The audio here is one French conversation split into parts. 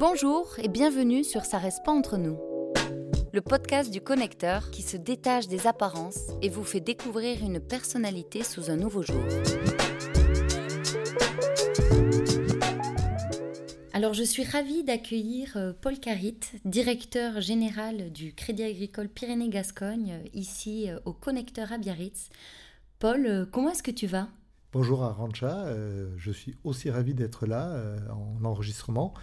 Bonjour et bienvenue sur Ça reste pas entre nous. Le podcast du connecteur qui se détache des apparences et vous fait découvrir une personnalité sous un nouveau jour. Alors je suis ravie d'accueillir euh, Paul Carit, directeur général du Crédit Agricole Pyrénées-Gascogne, euh, ici euh, au connecteur à Biarritz. Paul, comment est-ce que tu vas? Bonjour Arancha, je suis aussi ravi d'être là en enregistrement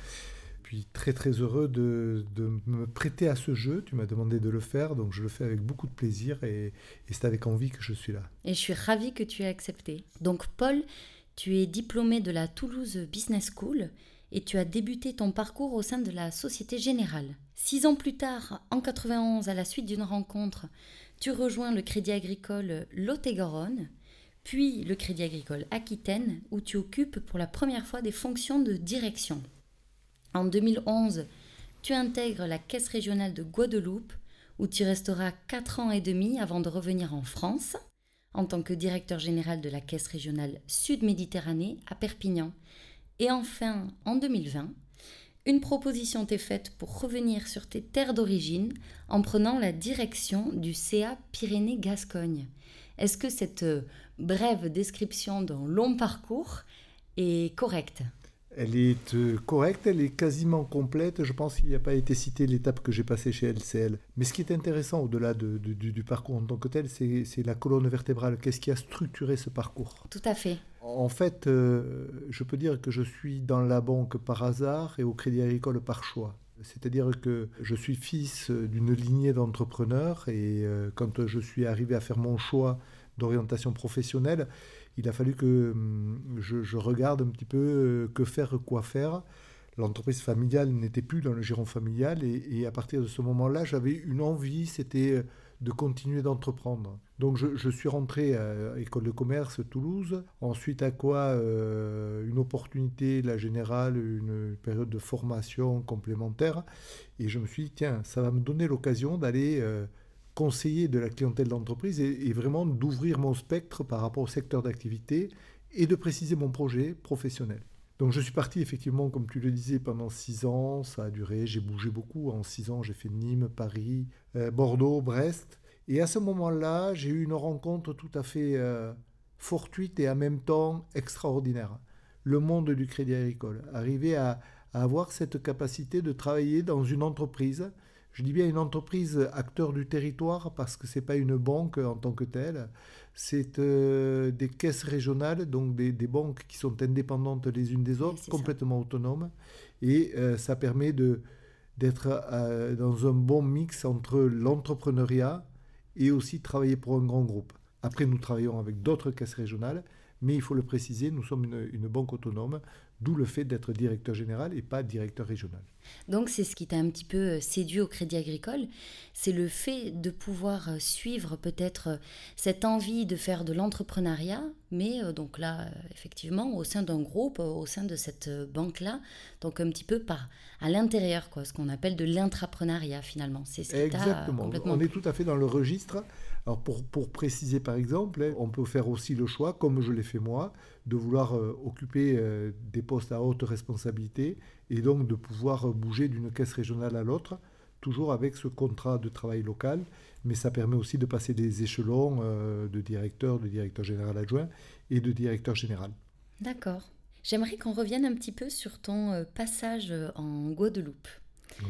puis très très heureux de, me prêter à ce jeu. Tu m'as demandé de le faire, donc je le fais avec beaucoup de plaisir et, et c'est avec envie que je suis là. Et je suis ravie que tu aies accepté. Donc Paul, tu es diplômé de la Toulouse Business School et tu as débuté ton parcours au sein de la Société Générale. Six ans plus tard, en 91, à la suite d'une rencontre, tu rejoins le Crédit Agricole Lot-et-Garonne, puis le Crédit Agricole Aquitaine, où tu occupes pour la première fois des fonctions de direction. En 2011, tu intègres la Caisse régionale de Guadeloupe, où tu resteras 4 ans et demi avant de revenir en France, en tant que directeur général de la Caisse régionale Sud-Méditerranée à Perpignan. Et enfin, en 2020, une proposition t'est faite pour revenir sur tes terres d'origine en prenant la direction du CA Pyrénées-Gascogne. Est-ce que cette euh, brève description d'un long parcours est correcte? Elle est euh, correcte, elle est quasiment complète. Je pense qu'il n'y a pas été cité l'étape que j'ai passée chez LCL. Mais ce qui est intéressant au-delà du, parcours en tant que tel, c'est la colonne vertébrale. Qu'est-ce qui a structuré ce parcours? Tout à fait. En fait, euh, je peux dire que je suis dans la banque par hasard et au Crédit Agricole par choix. C'est-à-dire que je suis fils d'une lignée d'entrepreneurs et euh, quand je suis arrivé à faire mon choix d'orientation professionnelle, il a fallu que hum, je, regarde un petit peu euh, que faire, quoi faire. L'entreprise familiale n'était plus dans le giron familial et, à partir de ce moment-là, j'avais une envie, c'était euh, de continuer d'entreprendre. Donc je, suis rentré à l'école de commerce Toulouse, ensuite à quoi euh, une opportunité, la générale, une période de formation complémentaire, et je me suis dit, tiens, ça va me donner l'occasion d'aller conseiller de la clientèle d'entreprise et, vraiment d'ouvrir mon spectre par rapport au secteur d'activité et de préciser mon projet professionnel. Donc je suis parti effectivement, comme tu le disais, pendant six ans. Ça a duré, j'ai bougé beaucoup. En six ans, j'ai fait Nîmes, Paris, euh, Bordeaux, Brest. Et à ce moment-là, j'ai eu une rencontre tout à fait euh, fortuite et en même temps extraordinaire. Le monde du crédit agricole. Arriver à avoir cette capacité de travailler dans une entreprise je dis bien une entreprise acteur du territoire parce que ce n'est pas une banque en tant que telle, c'est euh, des caisses régionales, donc des, banques qui sont indépendantes les unes des autres, complètement autonomes, et euh, ça permet d'être euh, dans un bon mix entre l'entrepreneuriat et aussi travailler pour un grand groupe. Après, nous travaillons avec d'autres caisses régionales, mais il faut le préciser, nous sommes une banque autonome, d'où le fait d'être directeur général et pas directeur régional. Donc c'est ce qui t'a un petit peu euh, séduit au Crédit Agricole, c'est le fait de pouvoir euh, suivre peut-être euh, cette envie de faire de l'entrepreneuriat, mais donc là effectivement au sein d'un groupe, au sein de cette banque-là, donc un petit peu par à l'intérieur quoi, ce qu'on appelle de l'intrapreneuriat finalement. C'est ce Exactement. On est tout à fait dans le registre. Alors pour, pour préciser par exemple, hein, on peut faire aussi le choix, comme je l'ai fait moi, de vouloir occuper des postes à haute responsabilité et donc de pouvoir bouger d'une caisse régionale à l'autre, toujours avec ce contrat de travail local, mais ça permet aussi de passer des échelons euh, de directeur, de directeur général adjoint et de directeur général. D'accord. J'aimerais qu'on revienne un petit peu sur ton euh, passage euh, en Guadeloupe.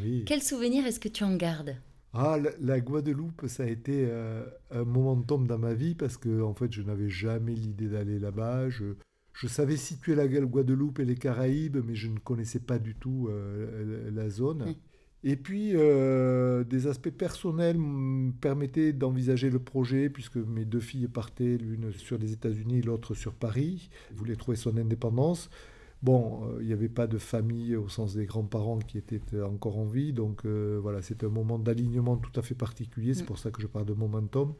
Oui. Quel souvenir est-ce que tu en gardes? Ah, la, Guadeloupe, ça a été un momentum dans ma vie parce que en fait, je n'avais jamais l'idée d'aller là-bas. Je, je savais situer la Guadeloupe et les Caraïbes, mais je ne connaissais pas du tout euh, la zone. Mmh. Et puis, euh, des aspects personnels me permettaient d'envisager le projet, puisque mes deux filles partaient, l'une sur les États-Unis, l'autre sur Paris. Voulaient trouver son indépendance. Bon, euh, il n'y avait pas de famille au sens des grands-parents qui étaient encore en vie, donc voilà, c'était un moment d'alignement tout à fait particulier, c'est mmh. pour ça que je parle de momentum,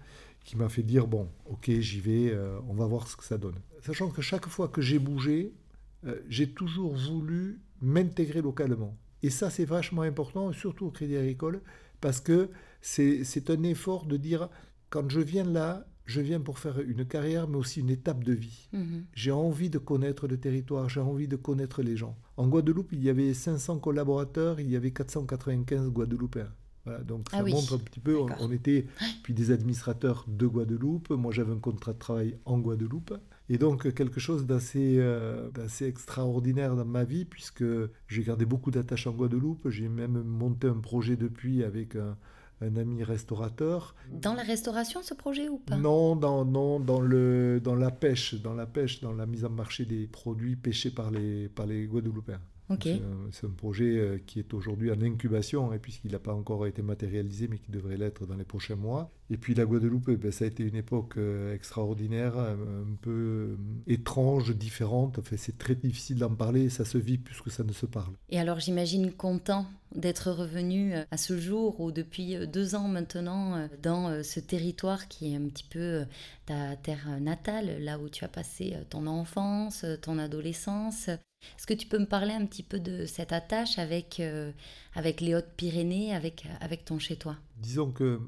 qui m'a fait dire, bon, ok, j'y vais, on va voir ce que ça donne sachant que chaque fois que j'ai bougé, euh, j'ai toujours voulu m'intégrer localement. Et ça, c'est vachement important, surtout au Crédit Agricole, parce que c'est un effort de dire, quand je viens là, je viens pour faire une carrière, mais aussi une étape de vie. Mhm. J'ai envie de connaître le territoire, j'ai envie de connaître les gens. En Guadeloupe, il y avait 500 collaborateurs, il y avait 495 Guadeloupéens. Voilà, donc ça ah montre un petit peu, on, était puis des administrateurs de Guadeloupe, moi j'avais un contrat de travail en Guadeloupe, et donc quelque chose d'assez euh, extraordinaire dans ma vie, puisque j'ai gardé beaucoup d'attaches en Guadeloupe, j'ai même monté un projet depuis avec un, un ami restaurateur. Dans la restauration, ce projet ou pas? Non, dans, non dans, le, dans la pêche, dans la pêche, dans la mise en marché des produits pêchés par les, par les Guadeloupéens. C'est un, projet euh, qui est aujourd'hui en incubation, hein, puisqu'il n'a pas encore été matérialisé, mais qui devrait l'être dans les prochains mois. Et puis la Guadeloupe, eh ben, ça a été une époque euh, extraordinaire, un, peu euh, étrange, différente. Enfin, c'est très difficile d'en parler, ça se vit plus que ça ne se parle. Et alors j'imagine content d'être revenu à ce jour, ou depuis deux ans maintenant, dans ce territoire qui est un petit peu ta terre natale, là où tu as passé ton enfance, ton adolescence. Est-ce que tu peux me parler un petit peu de cette attache avec, euh, avec les Hautes-Pyrénées, avec, avec ton chez-toi? Disons que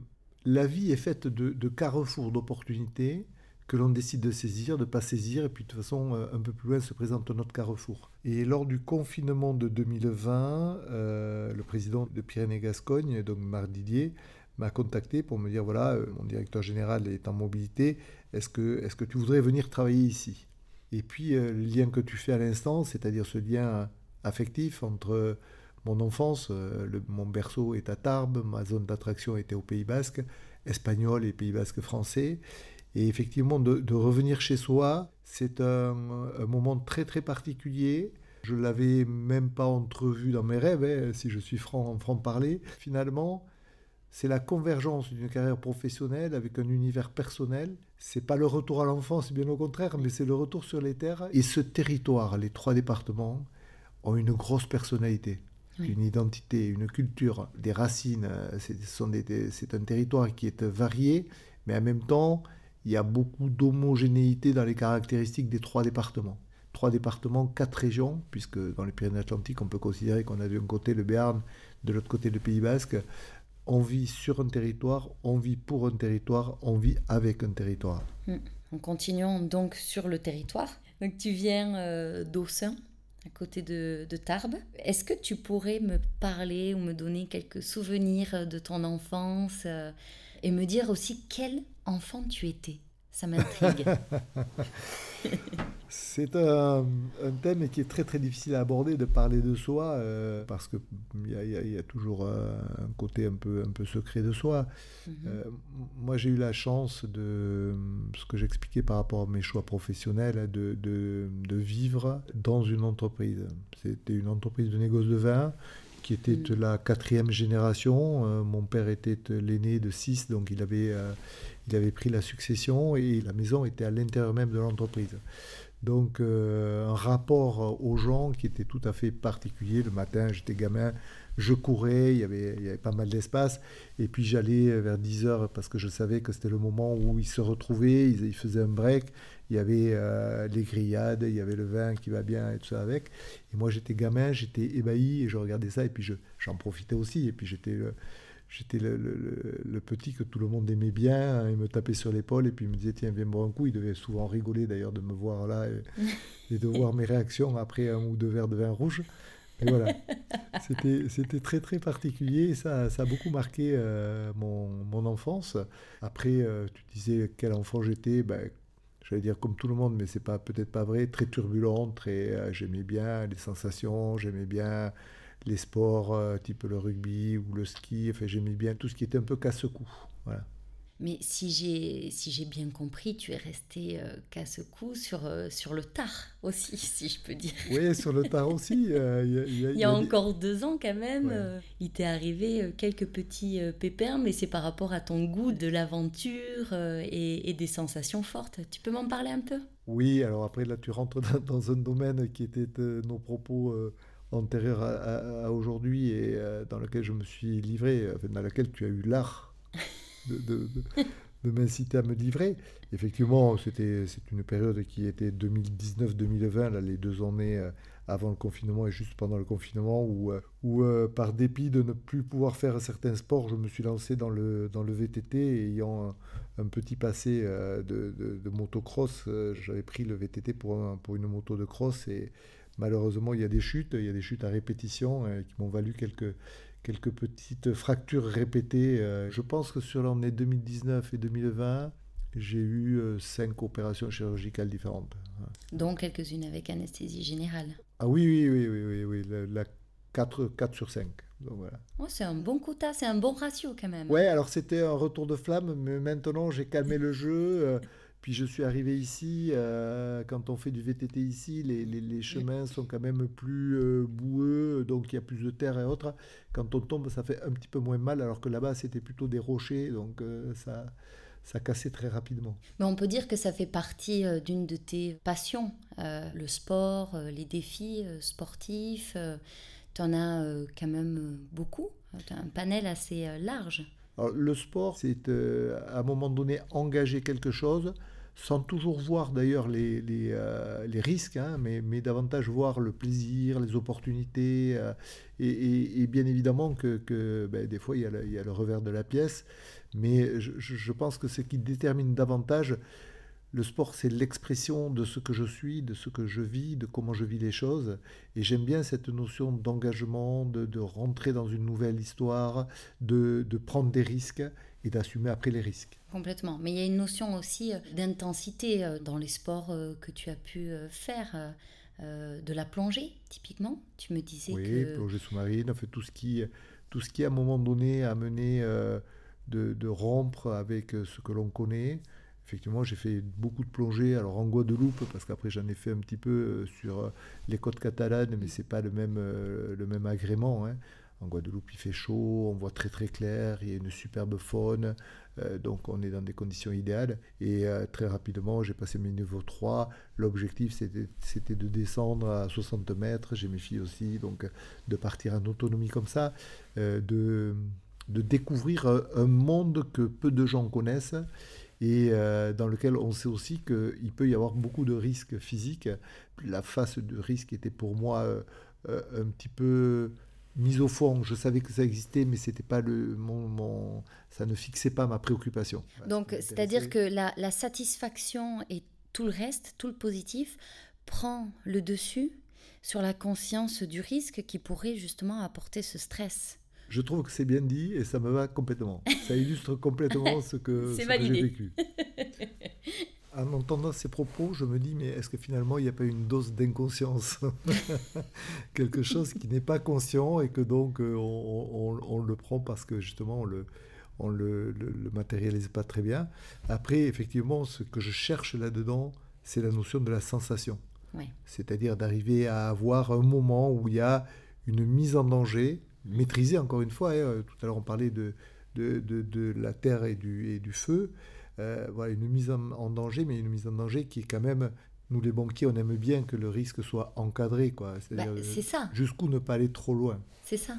la vie est faite de, carrefours d'opportunités que l'on décide de saisir, de ne pas saisir, et puis de toute façon, euh, un peu plus loin se présente notre carrefour. Et lors du confinement de 2020, euh, le président de Pyrénées-Gascogne, donc Marc Didier, m'a contacté pour me dire, voilà, mon directeur général est en mobilité, est-ce que, est -ce que tu voudrais venir travailler ici? Et puis euh, le lien que tu fais à l'instant, c'est-à-dire ce lien affectif entre mon enfance, euh, mon berceau est à Tarbes, ma zone d'attraction était au Pays Basque, espagnol et Pays Basque français. Et effectivement, de, revenir chez soi, c'est un, moment très très particulier. Je l'avais même pas entrevu dans mes rêves, hein, si je suis franc en franc-parler. Finalement, c'est la convergence d'une carrière professionnelle avec un univers personnel. C'est pas le retour à l'enfance, bien au contraire, mais c'est le retour sur les terres. Et ce territoire, les trois départements, ont une grosse personnalité, une identité, une culture, des racines. C'est un territoire qui est varié, mais en même temps, il y a beaucoup d'homogénéité dans les caractéristiques des trois départements. Trois départements, quatre régions, puisque dans les Pyrénées-Atlantiques, on peut considérer qu'on a d'un côté le Béarn, de l'autre côté le Pays Basque on vit sur un territoire, on vit pour un territoire, on vit avec un territoire. Hmm. En continuant donc sur le territoire, donc tu viens euh, d'Aussin, à côté de, Tarbes. Est-ce que tu pourrais me parler ou me donner quelques souvenirs de ton enfance euh, et me dire aussi quel enfant tu étais? Ça m'intrigue. C'est un, thème qui est très très difficile à aborder, de parler de soi, euh, parce qu'il y, y, a toujours un côté un peu, un peu secret de soi. Mhm. Euh, moi j'ai eu la chance de, ce que j'expliquais par rapport à mes choix professionnels, de, de, de vivre dans une entreprise. C'était une entreprise de négoce de vin qui était mhm. la quatrième génération. Euh, mon père était l'aîné de six, donc il avait, il avait pris la succession et la maison était à l'intérieur même de l'entreprise. Donc euh, un rapport aux gens qui était tout à fait particulier. Le matin, j'étais gamin, je courais, il y avait, pas mal d'espace. Et puis j'allais vers 10 heures parce que je savais que c'était le moment où ils se retrouvaient, ils, faisaient un break. Il y avait euh, les grillades, il y avait le vin qui va bien et tout ça avec. Et moi j'étais gamin, j'étais ébahi et je regardais ça et puis j'en profitais aussi. Et puis j'étais j'étais le, petit que tout le monde aimait bien. Hein, il me tapait sur l'épaule et puis il me disait Tiens, viens boire un coup. Il devait souvent rigoler d'ailleurs de me voir là et, de voir mes réactions après un ou deux verres de vin rouge. Et voilà, c'était très très particulier. Ça, ça a beaucoup marqué euh, mon, mon, enfance. Après, euh, tu disais quel enfant j'étais. Ben, J'allais dire comme tout le monde, mais c'est pas peut-être pas vrai. Très turbulent, très. Euh, j'aimais bien les sensations, j'aimais bien les sports euh, type le rugby ou le ski. Enfin, j'aimais bien tout ce qui était un peu casse-cou. Voilà. Mais si j'ai si j'ai bien compris, tu es resté euh, casse-cou sur, euh, sur le tard aussi, si je peux dire. Oui, sur le tard aussi. il y a, encore deux ans quand même, il t'est arrivé quelques petits pépins, mais c'est par rapport à ton goût de l'aventure et, et, des sensations fortes. Tu peux m'en parler un peu? Oui, alors après là tu rentres dans, un domaine qui était nos propos antérieure à, aujourd'hui et euh, dans laquelle je me suis livré, dans laquelle tu as eu l'art de, de, m'inciter à me livrer. Effectivement, c'était c'est une période qui était 2019-2020, les deux années euh, avant le confinement et juste pendant le confinement, où, euh, où par dépit de ne plus pouvoir faire certains sports, je me suis lancé dans le, dans le VTT, ayant un petit passé de, de, motocross. J'avais pris le VTT pour, pour une moto de cross et malheureusement, il y a des chutes. Il y a des chutes à répétition qui m'ont valu quelques, quelques petites fractures répétées. Je pense que sur l'année 2019 et 2020, j'ai eu cinq opérations chirurgicales différentes. Dont quelques-unes avec anesthésie générale. Ah oui, oui, oui, oui, oui, oui. La, 4, 4 sur 5. voilà. oh, c'est un bon quota, c'est un bon ratio quand même. Ouais, alors c'était un retour de flamme, mais maintenant j'ai calmé le jeu. Euh, puis je suis arrivé ici, euh, quand on fait du VTT ici, les, les, les chemins sont quand même plus euh, boueux, donc il y a plus de terre et autres. Quand on tombe, ça fait un petit peu moins mal, alors que là-bas c'était plutôt des rochers, donc ça, ça cassait très rapidement. Mais on peut dire que ça fait partie euh, d'une de tes passions, euh, le sport, euh, les défis sportifs. tu en as quand même beaucoup, un panel assez large. le sport, c'est à un moment donné engager quelque chose, sans toujours voir d'ailleurs les, les, risques, hein, mais, mais, davantage voir le plaisir, les opportunités. Et, bien évidemment que, que ben, des fois, il y, a le, il y, a le, revers de la pièce. Mais je, pense que ce qui détermine davantage le sport, c'est l'expression de ce que je suis, de ce que je vis, de comment je vis les choses. Et j'aime bien cette notion d'engagement, de, rentrer dans une nouvelle histoire, de, prendre des risques et d'assumer après les risques. Complètement. Mais il y a une notion aussi euh, d'intensité euh, dans les sports euh, que tu as pu faire. de la plongée, typiquement. Tu me disais oui, que... Plongée sous-marine, fait, tout ce qui, tout ce qui à un moment donné a mené de, rompre avec ce que l'on connaît. Effectivement, j'ai fait beaucoup de plongées, alors en Guadeloupe, parce qu'après j'en ai fait un petit peu euh, sur euh, les côtes catalanes, mais c'est pas le même, le même agrément. Hein. En Guadeloupe, il fait chaud, on voit très très clair, il y a une superbe faune, donc on est dans des conditions idéales. Et très rapidement, j'ai passé mes niveaux 3. L'objectif, c'était de descendre à 60 mètres. J'ai mes filles aussi, donc de partir en autonomie comme ça, de de découvrir euh, un monde que peu de gens connaissent et euh, dans lequel on sait aussi qu'il peut y avoir beaucoup de risques physiques. La face de risque était pour moi euh, un petit peu mise au fond. Je savais que ça existait, mais c'était pas le mon, ça ne fixait pas ma préoccupation. Donc, c'est-à-dire que la, la, satisfaction et tout le reste, tout le positif, prend le dessus sur la conscience du risque qui pourrait justement apporter ce stress. Je trouve que c'est bien dit et ça me va complètement. Ça illustre complètement ce que, ce que j'ai vécu. En entendant ces propos, je me dis, mais est-ce que finalement, il n'y a pas une dose d'inconscience Quelque chose qui n'est pas conscient et que donc euh, on, on, le prend parce que justement, on le, on le, le, matérialise pas très bien. Après, effectivement, ce que je cherche là-dedans, c'est la notion de la sensation. C'est-à-dire d'arriver à avoir un moment où il y a une mise en danger maîtriser, encore une fois. Hein, tout à l'heure, on parlait de, de, de, la terre et du, et du feu. Euh, voilà, une mise en, danger, mais une mise en danger qui est quand même. Nous, les banquiers, on aime bien que le risque soit encadré. Quoi. Bah, c'est ça. Jusqu'où ne pas aller trop loin. C'est ça.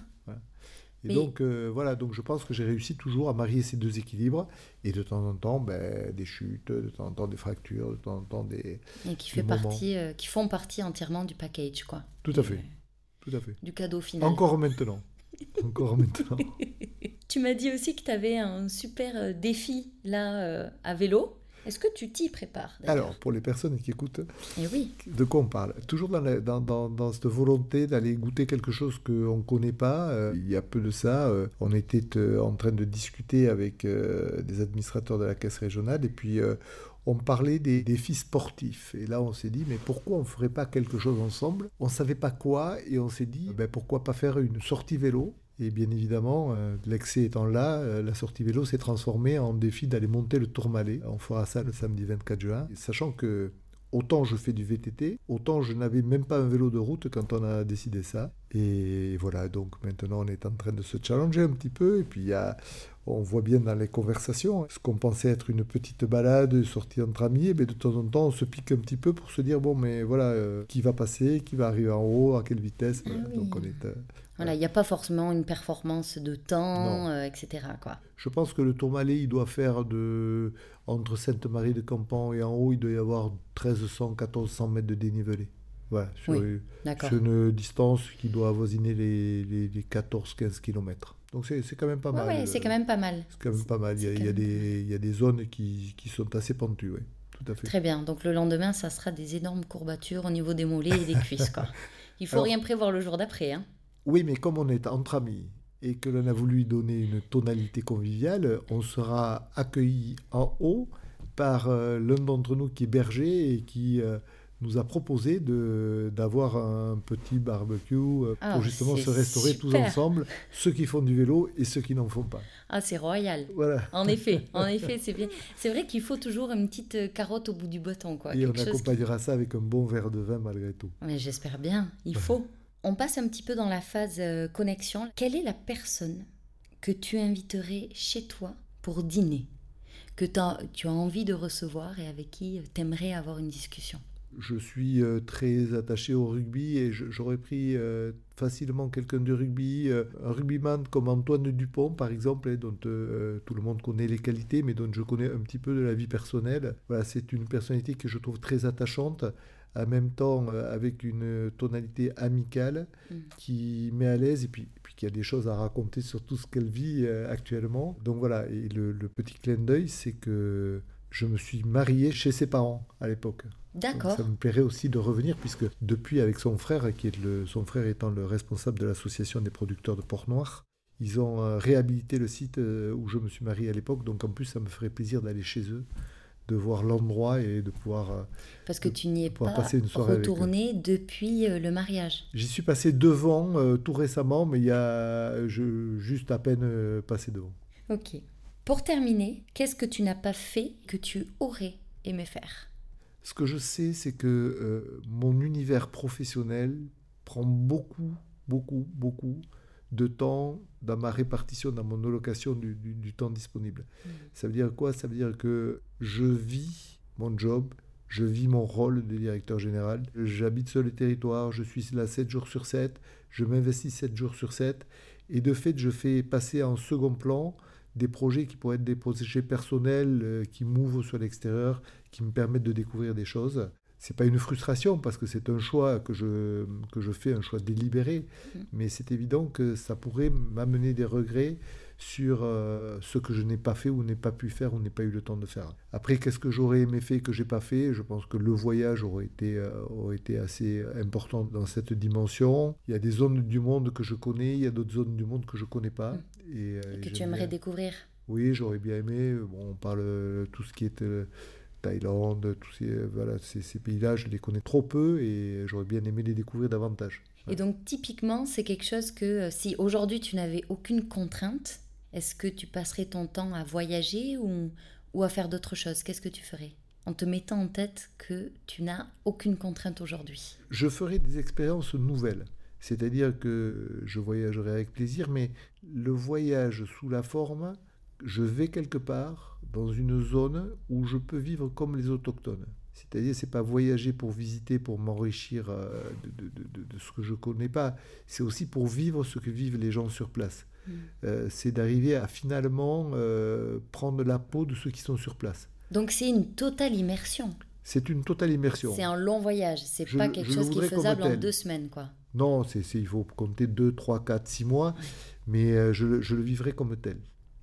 Et donc, euh, voilà, donc je pense que j'ai réussi toujours à marier ces deux équilibres. Et de temps en temps, ben, des chutes, de temps en temps des fractures, de temps en temps des. Et qui, fait partie, euh, qui font partie entièrement du package, quoi. Tout à fait. Tout à fait. Du cadeau final. Encore maintenant. Encore maintenant. tu m'as dit aussi que tu avais un super euh, défi là euh, à vélo. Est-ce que tu t'y prépares Alors, pour les personnes qui écoutent, eh oui. de quoi on parle? Toujours dans, dans, dans, cette volonté d'aller goûter quelque chose qu'on ne connaît pas. Euh, il y a peu de ça, on était en train de discuter avec des administrateurs de la caisse régionale et puis on parlait des défis sportifs. Et là, on s'est dit, mais pourquoi on ne ferait pas quelque chose ensemble? On ne savait pas quoi, et on s'est dit, ben, pourquoi pas faire une sortie vélo? Et bien évidemment, euh, l'excès étant là, euh, la sortie vélo s'est transformée en défi d'aller monter le Tourmalet. On fera ça le samedi 24 juin, sachant que autant je fais du VTT, autant je n'avais même pas un vélo de route quand on a décidé ça. Et voilà, donc maintenant on est en train de se challenger un petit peu. Et puis on voit bien dans les conversations, ce qu'on pensait être une petite balade, sortie entre amis, mais de temps en temps, on se pique un petit peu pour se dire, bon, mais voilà, euh, qui va passer, qui va arriver en haut, à quelle vitesse. Ah Donc on est... Euh, voilà, il n'y a pas forcément une performance de temps, euh, etc. Quoi. Je pense que le Tourmalet, il doit faire de... Entre Sainte-Marie de Campan et en haut, il doit y avoir 1300, 1400 mètres de dénivelé. Voilà, sur, une distance qui doit avoisiner les, les, 14-15 km. Donc c'est quand même pas mal. Oui, c'est quand même pas mal. C'est quand même pas mal. Il y, a, des, il y, a, des zones qui, qui sont assez pentues, oui. Tout à fait. Très bien. Donc le lendemain, ça sera des énormes courbatures au niveau des mollets et des cuisses. Quoi. Il faut rien prévoir le jour d'après. Hein. Oui, mais comme on est entre amis et que l'on a voulu donner une tonalité conviviale, on sera accueilli en haut par euh, l'un d'entre nous qui est berger et qui euh, nous a proposé d'avoir un petit barbecue euh, pour ah, justement se restaurer tous ensemble, ceux qui font du vélo et ceux qui n'en font pas. Ah, c'est royal. Voilà. En effet, en effet, c'est bien. C'est vrai qu'il faut toujours une petite carotte au bout du bâton. Quoi. Et on accompagnera ça avec un bon verre de vin malgré tout. Mais j'espère bien, il faut. On passe un petit peu dans la phase connexion. Quelle est la personne que tu inviterais chez toi pour dîner que tu as envie de recevoir et avec qui tu aimerais avoir une discussion? Je suis euh, très attaché au rugby et j'aurais pris euh, facilement quelqu'un de rugby, euh, un rugbyman comme Antoine Dupont par exemple, hein, dont tout le monde connaît les qualités, mais dont je connais un petit peu de la vie personnelle. Voilà, c'est une personnalité que je trouve très attachante, en même temps avec une tonalité amicale mm. qui met à l'aise et puis, puis qui a des choses à raconter sur tout ce qu'elle vit actuellement. Donc voilà, et le, le petit clin d'œil, c'est que je me suis marié chez ses parents à l'époque. D'accord. Ça me plairait aussi de revenir, puisque depuis, avec son frère, qui est le, son frère étant le responsable de l'association des producteurs de porc noir, ils ont euh, réhabilité le site euh, où je me suis marié à l'époque. Donc en plus, ça me ferait plaisir d'aller chez eux, de voir l'endroit et de pouvoir. Euh, Parce que tu n'y es pas retourné depuis le mariage. J'y suis passé devant tout récemment, mais il y a je, juste à peine passé devant. Ok. Pour terminer, qu'est-ce que tu n'as pas fait que tu aurais aimé faire? Ce que je sais, c'est que euh, mon univers professionnel prend beaucoup, beaucoup, beaucoup de temps dans ma répartition, dans mon allocation du, temps disponible. Mm. Ça veut dire quoi? Ça veut dire que je vis mon job, je vis mon rôle de directeur général, j'habite sur le territoire, je suis là 7 jours sur 7, je m'investis 7 jours sur 7, et de fait, je fais passer en second plan des projets qui pourraient être des projets personnels euh, qui m'ouvrent sur l'extérieur, qui me permettent de découvrir des choses. C'est pas une frustration parce que c'est un choix que je, que je fais, un choix délibéré, mmh. mais c'est évident que ça pourrait m'amener des regrets sur euh, ce que je n'ai pas fait ou n'ai pas pu faire ou n'ai pas eu le temps de faire. Après, qu'est-ce que j'aurais aimé faire que j'ai pas fait? Je pense que le voyage aurait été, euh, aurait été assez important dans cette dimension. Il y a des zones du monde que je connais, il y a d'autres zones du monde que je connais pas. Et, euh, que tu aimerais découvrir Oui, j'aurais bien aimé. Bon, on parle tout ce qui est... Thaïlande, tous ces, voilà, ces, ces pays-là, je les connais trop peu et j'aurais bien aimé les découvrir davantage. Et donc typiquement, c'est quelque chose que si aujourd'hui tu n'avais aucune contrainte, est-ce que tu passerais ton temps à voyager ou, ou à faire d'autres choses? Qu'est-ce que tu ferais en te mettant en tête que tu n'as aucune contrainte aujourd'hui? Je ferai des expériences nouvelles. C'est-à-dire que je voyagerai avec plaisir, mais le voyage sous la forme, je vais quelque part dans une zone où je peux vivre comme les autochtones. C'est-à-dire, c'est pas voyager pour visiter, pour m'enrichir euh, de, de, de, ce que je connais pas. C'est aussi pour vivre ce que vivent les gens sur place. Mm. Euh, c'est d'arriver à finalement euh, prendre la peau de ceux qui sont sur place. Donc c'est une totale immersion. C'est une totale immersion. C'est un long voyage. C'est pas quelque chose qui est faisable en deux semaines, quoi. Non, c'est, il faut compter deux, trois, quatre, six mois, mais je, je, le vivrai comme tel.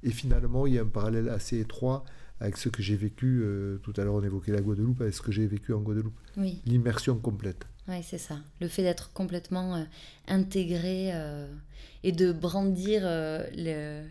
Et finalement, il y a un parallèle assez étroit avec ce que j'ai vécu. tout à l'heure, on évoquait la Guadeloupe, avec ce que j'ai vécu en Guadeloupe. Oui. L'immersion complète. Oui, c'est ça. Le fait d'être complètement intégré et de brandir euh,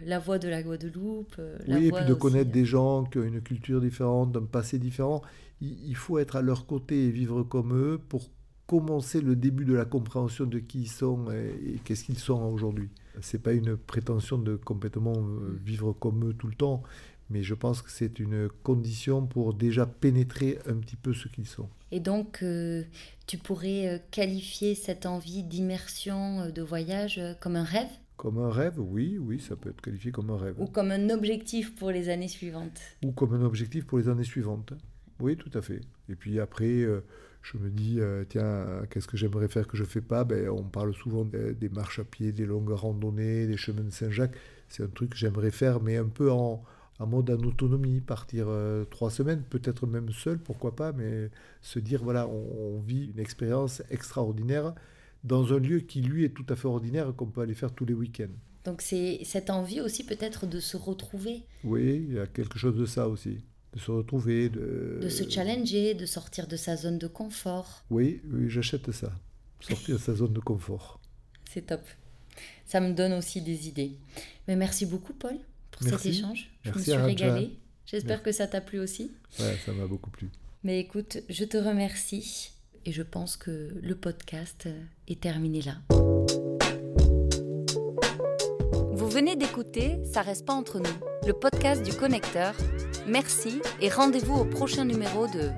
la voix de la Guadeloupe. Euh, oui, et puis de connaître des gens qui ont une culture différente, un passé différent. Il, faut être à leur côté et vivre comme eux pour commencer le début de la compréhension de qui ils sont et, qu'est-ce qu'ils sont aujourd'hui. C'est pas une prétention de complètement euh, mm. vivre comme eux tout le temps, mais je pense que c'est une condition pour déjà pénétrer un petit peu ce qu'ils sont. Et donc, euh, tu pourrais euh, qualifier cette envie d'immersion, de voyage, comme un rêve? Comme un rêve, oui, oui, ça peut être qualifié comme un rêve. Ou comme un objectif pour les années suivantes? Ou comme un objectif pour les années suivantes. Oui, tout à fait. Et puis après, je me dis, tiens, qu'est-ce que j'aimerais faire que je ne fais pas? Ben, On parle souvent des, marches à pied, des longues randonnées, des chemins de Saint-Jacques. C'est un truc que j'aimerais faire, mais un peu en, en mode en autonomie, partir euh, trois semaines, peut-être même seul, pourquoi pas, mais se dire voilà, on, vit une expérience extraordinaire dans un lieu qui lui est tout à fait ordinaire qu'on peut aller faire tous les week-ends. Donc c'est cette envie aussi peut-être de se retrouver? Oui, il y a quelque chose de ça aussi, de se retrouver, de... De se challenger, de sortir de sa zone de confort. Oui, oui, j'achète ça, sortir de sa zone de confort. C'est top. Ça me donne aussi des idées. Mais merci beaucoup Paul pour cet échange. Je me suis régalée. J'espère que ça t'a plu aussi. Ouais, ça m'a beaucoup plu. Mais écoute, je te remercie et je pense que le podcast est terminé là. Vous venez d'écouter Ça reste pas entre nous, le podcast du connecteur. Merci et rendez-vous au prochain numéro de